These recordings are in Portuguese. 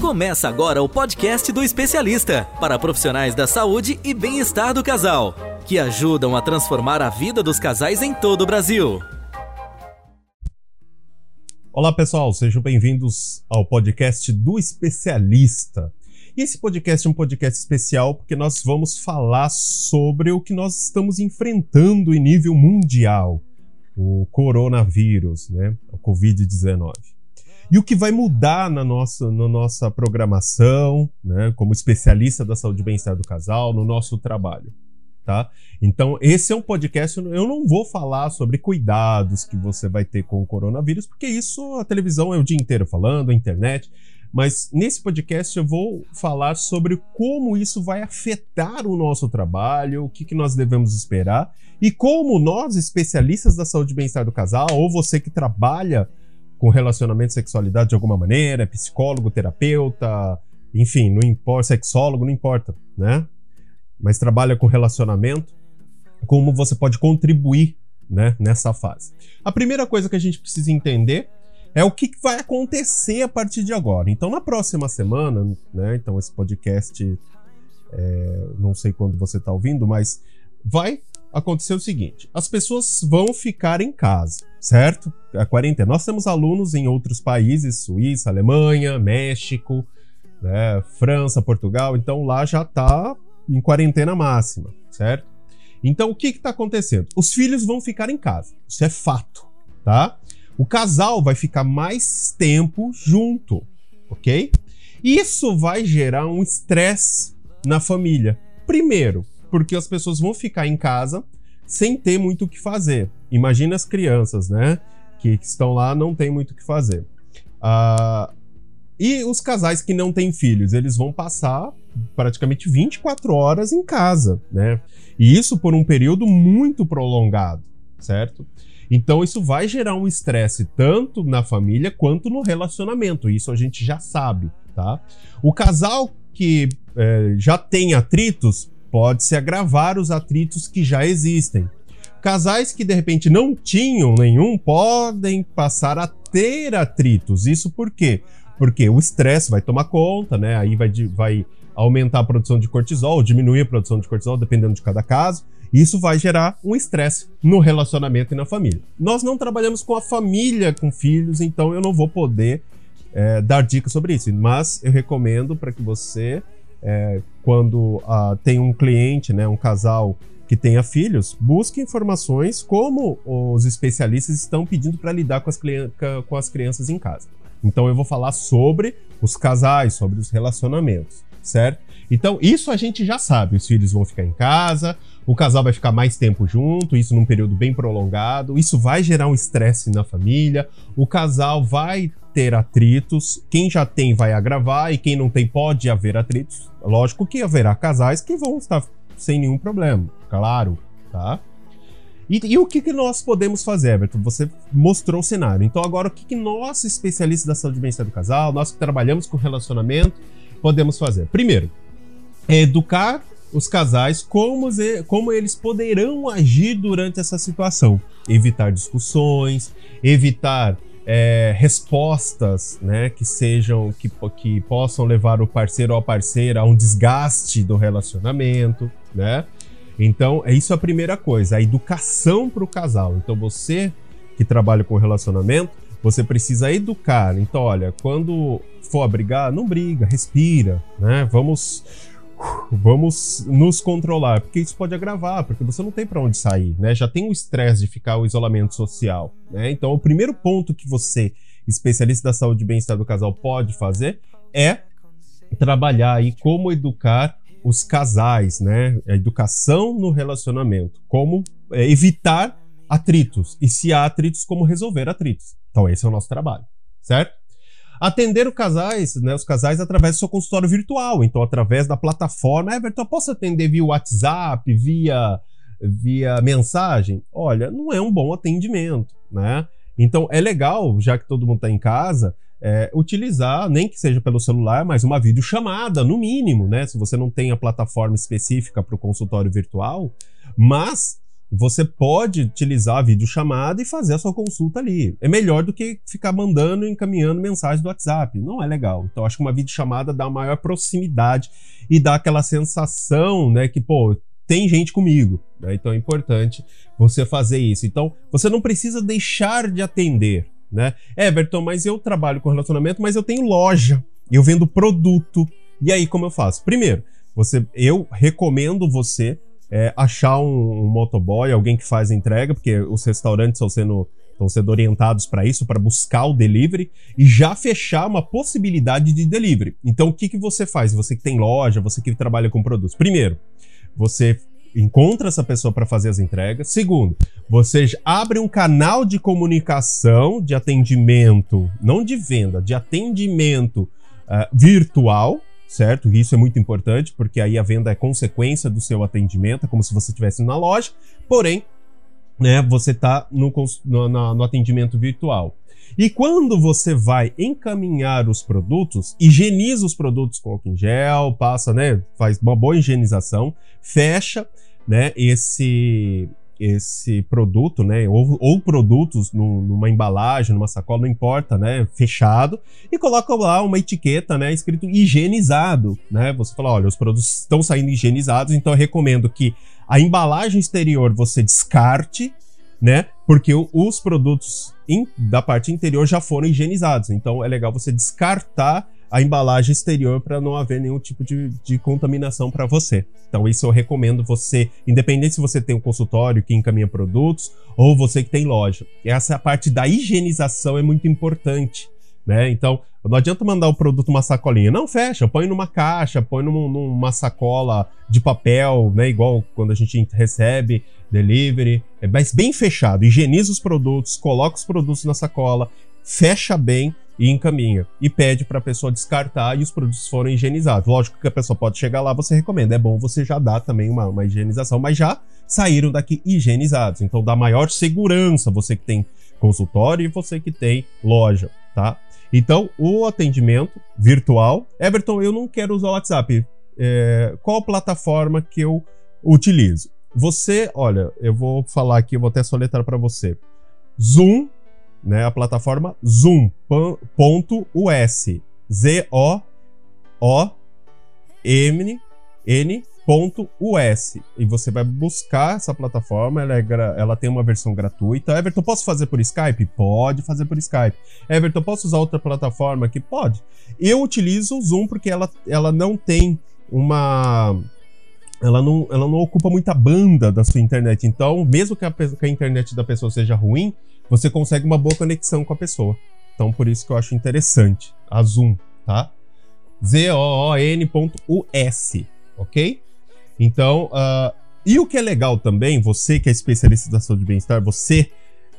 Começa agora o podcast do especialista para profissionais da saúde e bem-estar do casal, que ajudam a transformar a vida dos casais em todo o Brasil. Olá pessoal, sejam bem-vindos ao podcast do especialista. E esse podcast é um podcast especial porque nós vamos falar sobre o que nós estamos enfrentando em nível mundial, o coronavírus, né, o COVID-19 e o que vai mudar na nossa, na nossa programação, né, como especialista da saúde e bem-estar do casal, no nosso trabalho. Tá? Então, esse é um podcast. Eu não vou falar sobre cuidados que você vai ter com o coronavírus, porque isso a televisão é o dia inteiro falando, a internet. Mas nesse podcast eu vou falar sobre como isso vai afetar o nosso trabalho, o que, que nós devemos esperar e como nós, especialistas da saúde e bem-estar do casal, ou você que trabalha com relacionamento e sexualidade de alguma maneira, é psicólogo, terapeuta, enfim, não importa, sexólogo, não importa, né? Mas trabalha com relacionamento, como você pode contribuir né, nessa fase. A primeira coisa que a gente precisa entender é o que vai acontecer a partir de agora. Então, na próxima semana, né? Então, esse podcast, é, não sei quando você está ouvindo, mas vai acontecer o seguinte: as pessoas vão ficar em casa, certo? A quarentena. Nós temos alunos em outros países, Suíça, Alemanha, México, né, França, Portugal, então lá já está em quarentena máxima, certo? Então o que está acontecendo? Os filhos vão ficar em casa, isso é fato, tá? O casal vai ficar mais tempo junto, ok? Isso vai gerar um estresse na família. Primeiro, porque as pessoas vão ficar em casa sem ter muito o que fazer. Imagina as crianças, né? Que, estão lá, não tem muito o que fazer. Uh, e os casais que não têm filhos, eles vão passar praticamente 24 horas em casa, né? E isso por um período muito prolongado, certo? Então isso vai gerar um estresse tanto na família quanto no relacionamento. Isso a gente já sabe, tá? O casal que é, já tem atritos pode-se agravar os atritos que já existem. Casais que de repente não tinham nenhum podem passar a ter atritos. Isso por quê? Porque o estresse vai tomar conta, né? Aí vai, vai aumentar a produção de cortisol, diminuir a produção de cortisol, dependendo de cada caso. Isso vai gerar um estresse no relacionamento e na família. Nós não trabalhamos com a família com filhos, então eu não vou poder é, dar dicas sobre isso. Mas eu recomendo para que você é, quando uh, tem um cliente, né, um casal que tenha filhos, busque informações como os especialistas estão pedindo para lidar com as, com as crianças em casa. Então eu vou falar sobre os casais, sobre os relacionamentos, certo? Então isso a gente já sabe, os filhos vão ficar em casa, o casal vai ficar mais tempo junto, isso num período bem prolongado, isso vai gerar um estresse na família, o casal vai ter atritos, quem já tem vai agravar e quem não tem pode haver atritos. Lógico que haverá casais que vão estar sem nenhum problema, claro, tá? E, e o que, que, nós podemos fazer, Everton? Você mostrou o cenário. Então, agora, o que, que nós, especialistas da saúde e do casal, nós que trabalhamos com relacionamento, podemos fazer? Primeiro, é educar os casais como, como eles poderão agir durante essa situação. Evitar discussões, evitar é, respostas né, que sejam que, que possam levar o parceiro ou a parceira a um desgaste do relacionamento, né? Então, é isso a primeira coisa, a educação para o casal. Então, você que trabalha com relacionamento, você precisa educar. Então, olha, quando for brigar, não briga, respira, né? Vamos vamos nos controlar, porque isso pode agravar, porque você não tem para onde sair, né? Já tem o estresse de ficar o isolamento social, né? Então, o primeiro ponto que você, especialista da saúde e bem-estar do casal, pode fazer é trabalhar aí como educar os casais, né? A educação no relacionamento, como é, evitar atritos e se há atritos, como resolver atritos. Então, esse é o nosso trabalho, certo? Atender os casais, né, os casais através do seu consultório virtual, então através da plataforma. Everton, posso atender via WhatsApp, via via mensagem? Olha, não é um bom atendimento, né? Então é legal, já que todo mundo está em casa, é, utilizar, nem que seja pelo celular, mas uma videochamada, no mínimo, né? Se você não tem a plataforma específica para o consultório virtual, mas você pode utilizar a videochamada e fazer a sua consulta ali. É melhor do que ficar mandando e encaminhando mensagem do WhatsApp. Não é legal. Então, acho que uma videochamada dá maior proximidade e dá aquela sensação, né, que, pô, tem gente comigo. Né? Então é importante você fazer isso. Então, você não precisa deixar de atender, né? Everton, mas eu trabalho com relacionamento, mas eu tenho loja, eu vendo produto. E aí, como eu faço? Primeiro, você, eu recomendo você é, achar um, um, motoboy, alguém que faz entrega, porque os restaurantes estão sendo, estão sendo orientados para isso, para buscar o delivery, e já fechar uma possibilidade de delivery. Então, o que, que você faz? Você que tem loja, você que trabalha com produtos. Primeiro, você encontra essa pessoa para fazer as entregas. Segundo, você abre um canal de comunicação, de atendimento, não de venda, de atendimento uh, virtual certo? Isso é muito importante, porque aí a venda é consequência do seu atendimento, é como se você estivesse na loja, porém, né, você está no, no, no atendimento virtual. E quando você vai encaminhar os produtos, higieniza os produtos com álcool em gel, passa, né, faz uma boa higienização, fecha, né, esse esse produto, né, ou, ou produtos no, numa embalagem, numa sacola, não importa, né, fechado, e coloca lá uma etiqueta, né, escrito higienizado, né, você fala, olha, os produtos estão saindo higienizados, então eu recomendo que a embalagem exterior você descarte, né, porque os produtos in, da parte interior já foram higienizados, então é legal você descartar a embalagem exterior para não haver nenhum tipo de, de contaminação para você. Então, isso eu recomendo você, independente se você tem um consultório que encaminha produtos ou você que tem loja. Essa parte da higienização é muito importante. Né? Então, não adianta mandar o produto numa sacolinha. Não, fecha, põe numa caixa, põe numa, numa sacola de papel, né? Igual quando a gente recebe delivery. É mas bem fechado. Higieniza os produtos, coloca os produtos na sacola, fecha bem e encaminha. E pede para a pessoa descartar e os produtos foram higienizados. Lógico que a pessoa pode chegar lá, você recomenda. É bom você já dar também uma, uma higienização, mas já saíram daqui higienizados. Então dá maior segurança você que tem consultório e você que tem loja, tá? Então, o atendimento virtual. Everton, eu não quero usar o WhatsApp. É, qual plataforma que eu utilizo? Você, olha, eu vou falar aqui, eu vou até soletrar para você. Zoom né, a plataforma zoom.us. Z-O-O-M-N.us. E você vai buscar essa plataforma, ela, é ela tem uma versão gratuita. Everton, posso fazer por Skype? Pode fazer por Skype. Everton, posso usar outra plataforma aqui? Pode. Eu utilizo o Zoom porque ela, ela não tem uma ela não, ela não ocupa muita banda da sua internet. Então, mesmo que a, que a internet da pessoa seja ruim, você consegue uma boa conexão com a pessoa. Então, por isso que eu acho interessante. A Zoom, tá? Z-O-O-N.us, ok? Então, uh, e o que é legal também, você que é especialista da saúde e bem-estar, você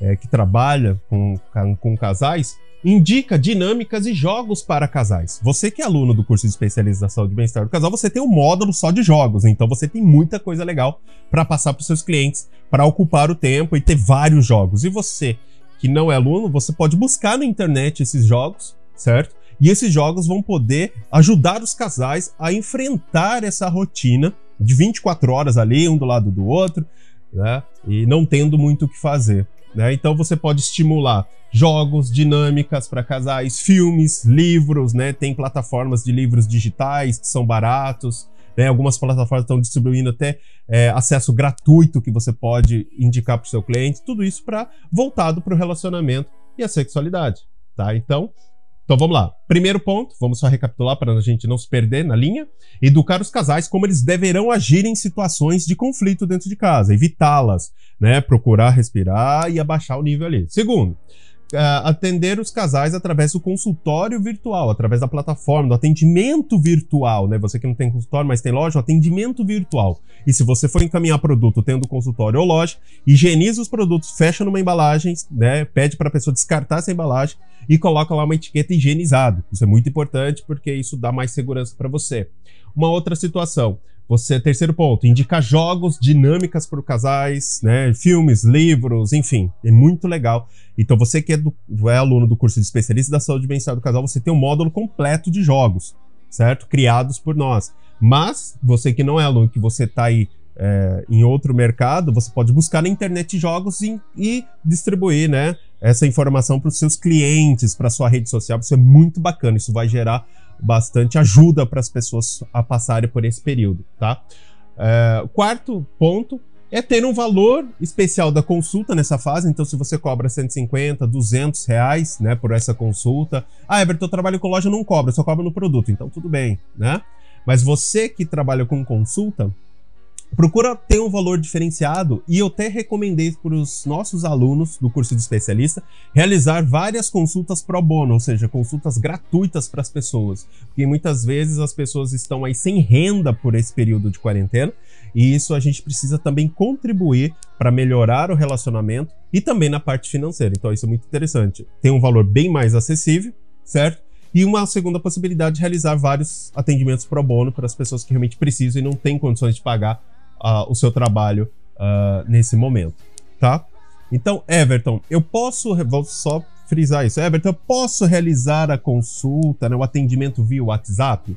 é, que trabalha com, com casais, indica dinâmicas e jogos para casais. Você que é aluno do curso de especialização de bem-estar do casal, você tem um módulo só de jogos, então você tem muita coisa legal para passar para os seus clientes, para ocupar o tempo e ter vários jogos. E você que não é aluno, você pode buscar na internet esses jogos, certo? E esses jogos vão poder ajudar os casais a enfrentar essa rotina de 24 horas ali, um do lado do outro, né? E não tendo muito o que fazer. Né? Então você pode estimular jogos, dinâmicas para casais, filmes, livros, né? Tem plataformas de livros digitais que são baratos. Né? Algumas plataformas estão distribuindo até é, acesso gratuito que você pode indicar para o seu cliente. Tudo isso para voltado para o relacionamento e a sexualidade, tá? Então, então vamos lá. Primeiro ponto, vamos só recapitular para a gente não se perder na linha. Educar os casais como eles deverão agir em situações de conflito dentro de casa, evitá-las, né? Procurar respirar e abaixar o nível ali. Segundo, atender os casais através do consultório virtual, através da plataforma, do atendimento virtual, né? Você que não tem consultório, mas tem loja, atendimento virtual. E se você for encaminhar produto tendo consultório ou loja, higieniza os produtos, fecha numa embalagem, né? Pede para a pessoa descartar essa embalagem e coloca lá uma etiqueta higienizado. Isso é muito importante porque isso dá mais segurança para você. Uma outra situação, você, terceiro ponto, indicar jogos, dinâmicas para casais, né? Filmes, livros, enfim, é muito legal. Então, você que é, do, é aluno do curso de especialista da saúde e bem-estar do casal, você tem um módulo completo de jogos, certo? Criados por nós. Mas, você que não é aluno, que você está aí é, em outro mercado, você pode buscar na internet jogos e, e distribuir, né? Essa informação para os seus clientes, para sua rede social. Isso é muito bacana. Isso vai gerar bastante ajuda para as pessoas a passarem por esse período, tá? É, quarto ponto é ter um valor especial da consulta nessa fase. Então, se você cobra 150, 200 reais, né, por essa consulta. Ah, Everton, eu trabalho com loja, não cobra, só cobra no produto. Então, tudo bem, né? Mas você que trabalha com consulta, procura ter um valor diferenciado e eu até recomendei para os nossos alunos do curso de especialista realizar várias consultas pro bono, ou seja, consultas gratuitas para as pessoas, porque muitas vezes as pessoas estão aí sem renda por esse período de quarentena e isso a gente precisa também contribuir para melhorar o relacionamento e também na parte financeira. Então isso é muito interessante. Tem um valor bem mais acessível, certo? E uma segunda possibilidade de realizar vários atendimentos pro bono para as pessoas que realmente precisam e não têm condições de pagar uh, o seu trabalho uh, nesse momento, tá? Então, Everton, eu posso, vou só frisar isso, Everton, eu posso realizar a consulta, né, o atendimento via WhatsApp?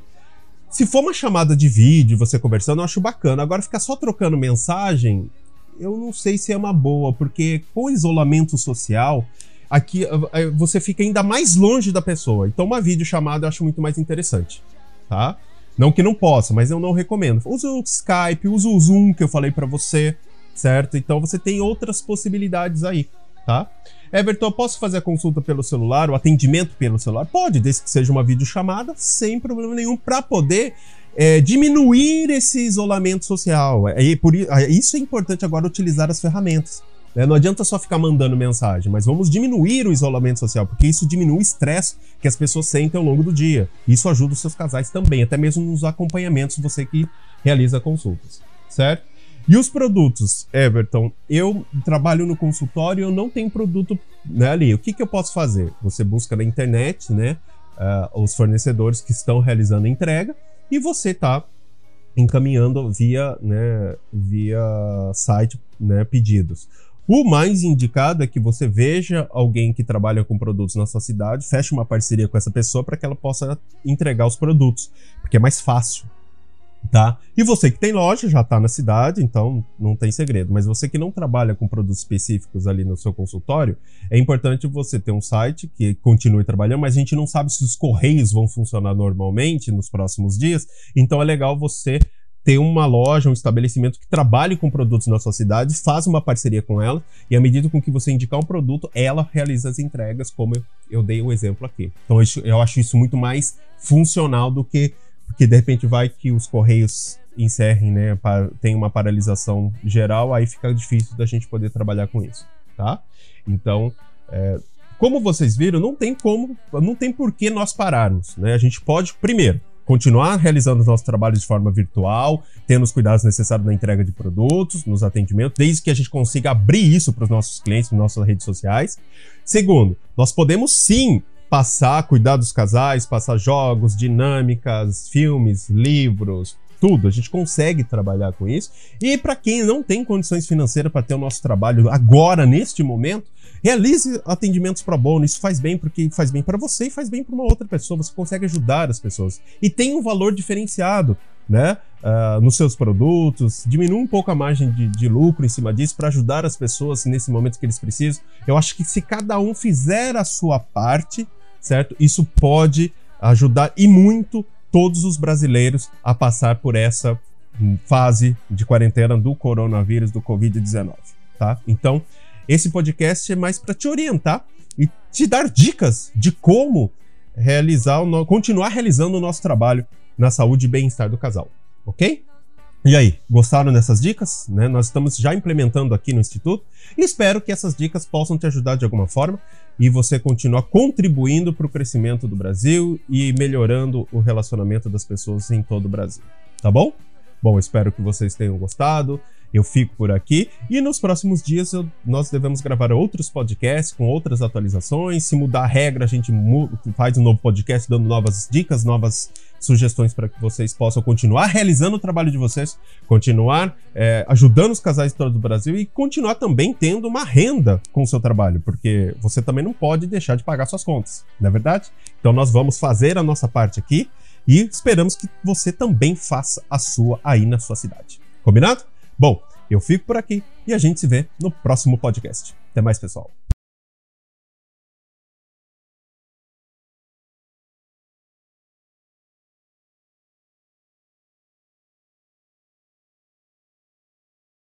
Se for uma chamada de vídeo, você conversando, eu acho bacana. Agora, ficar só trocando mensagem, eu não sei se é uma boa, porque com isolamento social, aqui você fica ainda mais longe da pessoa. Então, uma videochamada eu acho muito mais interessante, tá? Não que não possa, mas eu não recomendo. Use o Skype, use o Zoom que eu falei para você, certo? Então você tem outras possibilidades aí, tá? Everton, eu posso fazer a consulta pelo celular, o atendimento pelo celular? Pode, desde que seja uma videochamada, sem problema nenhum, para poder é, diminuir esse isolamento social. É, por, é, isso é importante agora utilizar as ferramentas. Né? Não adianta só ficar mandando mensagem, mas vamos diminuir o isolamento social, porque isso diminui o estresse que as pessoas sentem ao longo do dia. Isso ajuda os seus casais também, até mesmo nos acompanhamentos, você que realiza consultas, certo? E os produtos, Everton, eu trabalho no consultório, eu não tenho produto né, ali. O que, que eu posso fazer? Você busca na internet, né, uh, os fornecedores que estão realizando a entrega e você está encaminhando via, né, via site, né, pedidos. O mais indicado é que você veja alguém que trabalha com produtos na sua cidade, feche uma parceria com essa pessoa para que ela possa entregar os produtos, porque é mais fácil, tá? E você que tem loja já está na cidade, então não tem segredo. Mas você que não trabalha com produtos específicos ali no seu consultório, é importante você ter um site que continue trabalhando, mas a gente não sabe se os correios vão funcionar normalmente nos próximos dias. Então é legal você ter uma loja, um estabelecimento que trabalhe com produtos na sua cidade, faz uma parceria com ela e à medida com que você indicar um produto, ela realiza as entregas, como eu, eu dei o exemplo aqui. Então eu acho isso muito mais funcional do que porque de repente vai que os correios encerrem, né, tem uma paralisação geral, aí fica difícil da gente poder trabalhar com isso, tá? Então, é, como vocês viram, não tem como, não tem por que nós pararmos, né? A gente pode, primeiro, continuar realizando os nossos trabalhos de forma virtual, tendo os cuidados necessários na entrega de produtos, nos atendimentos, desde que a gente consiga abrir isso para os nossos clientes, nas nossas redes sociais. Segundo, nós podemos sim passar, cuidar dos casais, passar jogos, dinâmicas, filmes, livros, tudo. A gente consegue trabalhar com isso. E para quem não tem condições financeiras para ter o nosso trabalho agora, neste momento, Realize atendimentos pro bono, isso faz bem porque faz bem para você e faz bem para uma outra pessoa. Você consegue ajudar as pessoas e tem um valor diferenciado, né? Uh, nos seus produtos, diminui um pouco a margem de, de lucro em cima disso para ajudar as pessoas nesse momento que eles precisam. Eu acho que se cada um fizer a sua parte, certo? Isso pode ajudar e muito todos os brasileiros a passar por essa fase de quarentena do coronavírus, do Covid-19, tá? Então, esse podcast é mais para te orientar e te dar dicas de como realizar, o continuar realizando o nosso trabalho na saúde e bem-estar do casal, ok? E aí, gostaram dessas dicas? Né? Nós estamos já implementando aqui no Instituto e espero que essas dicas possam te ajudar de alguma forma e você continuar contribuindo para o crescimento do Brasil e melhorando o relacionamento das pessoas em todo o Brasil. Tá bom? Bom, espero que vocês tenham gostado eu fico por aqui e nos próximos dias eu, nós devemos gravar outros podcasts com outras atualizações. Se mudar a regra, a gente faz um novo podcast dando novas dicas, novas sugestões para que vocês possam continuar realizando o trabalho de vocês, continuar é, ajudando os casais de todo o Brasil e continuar também tendo uma renda com o seu trabalho, porque você também não pode deixar de pagar suas contas, não é verdade? Então nós vamos fazer a nossa parte aqui e esperamos que você também faça a sua aí na sua cidade. Combinado? Bom, eu fico por aqui e a gente se vê no próximo podcast. Até mais, pessoal.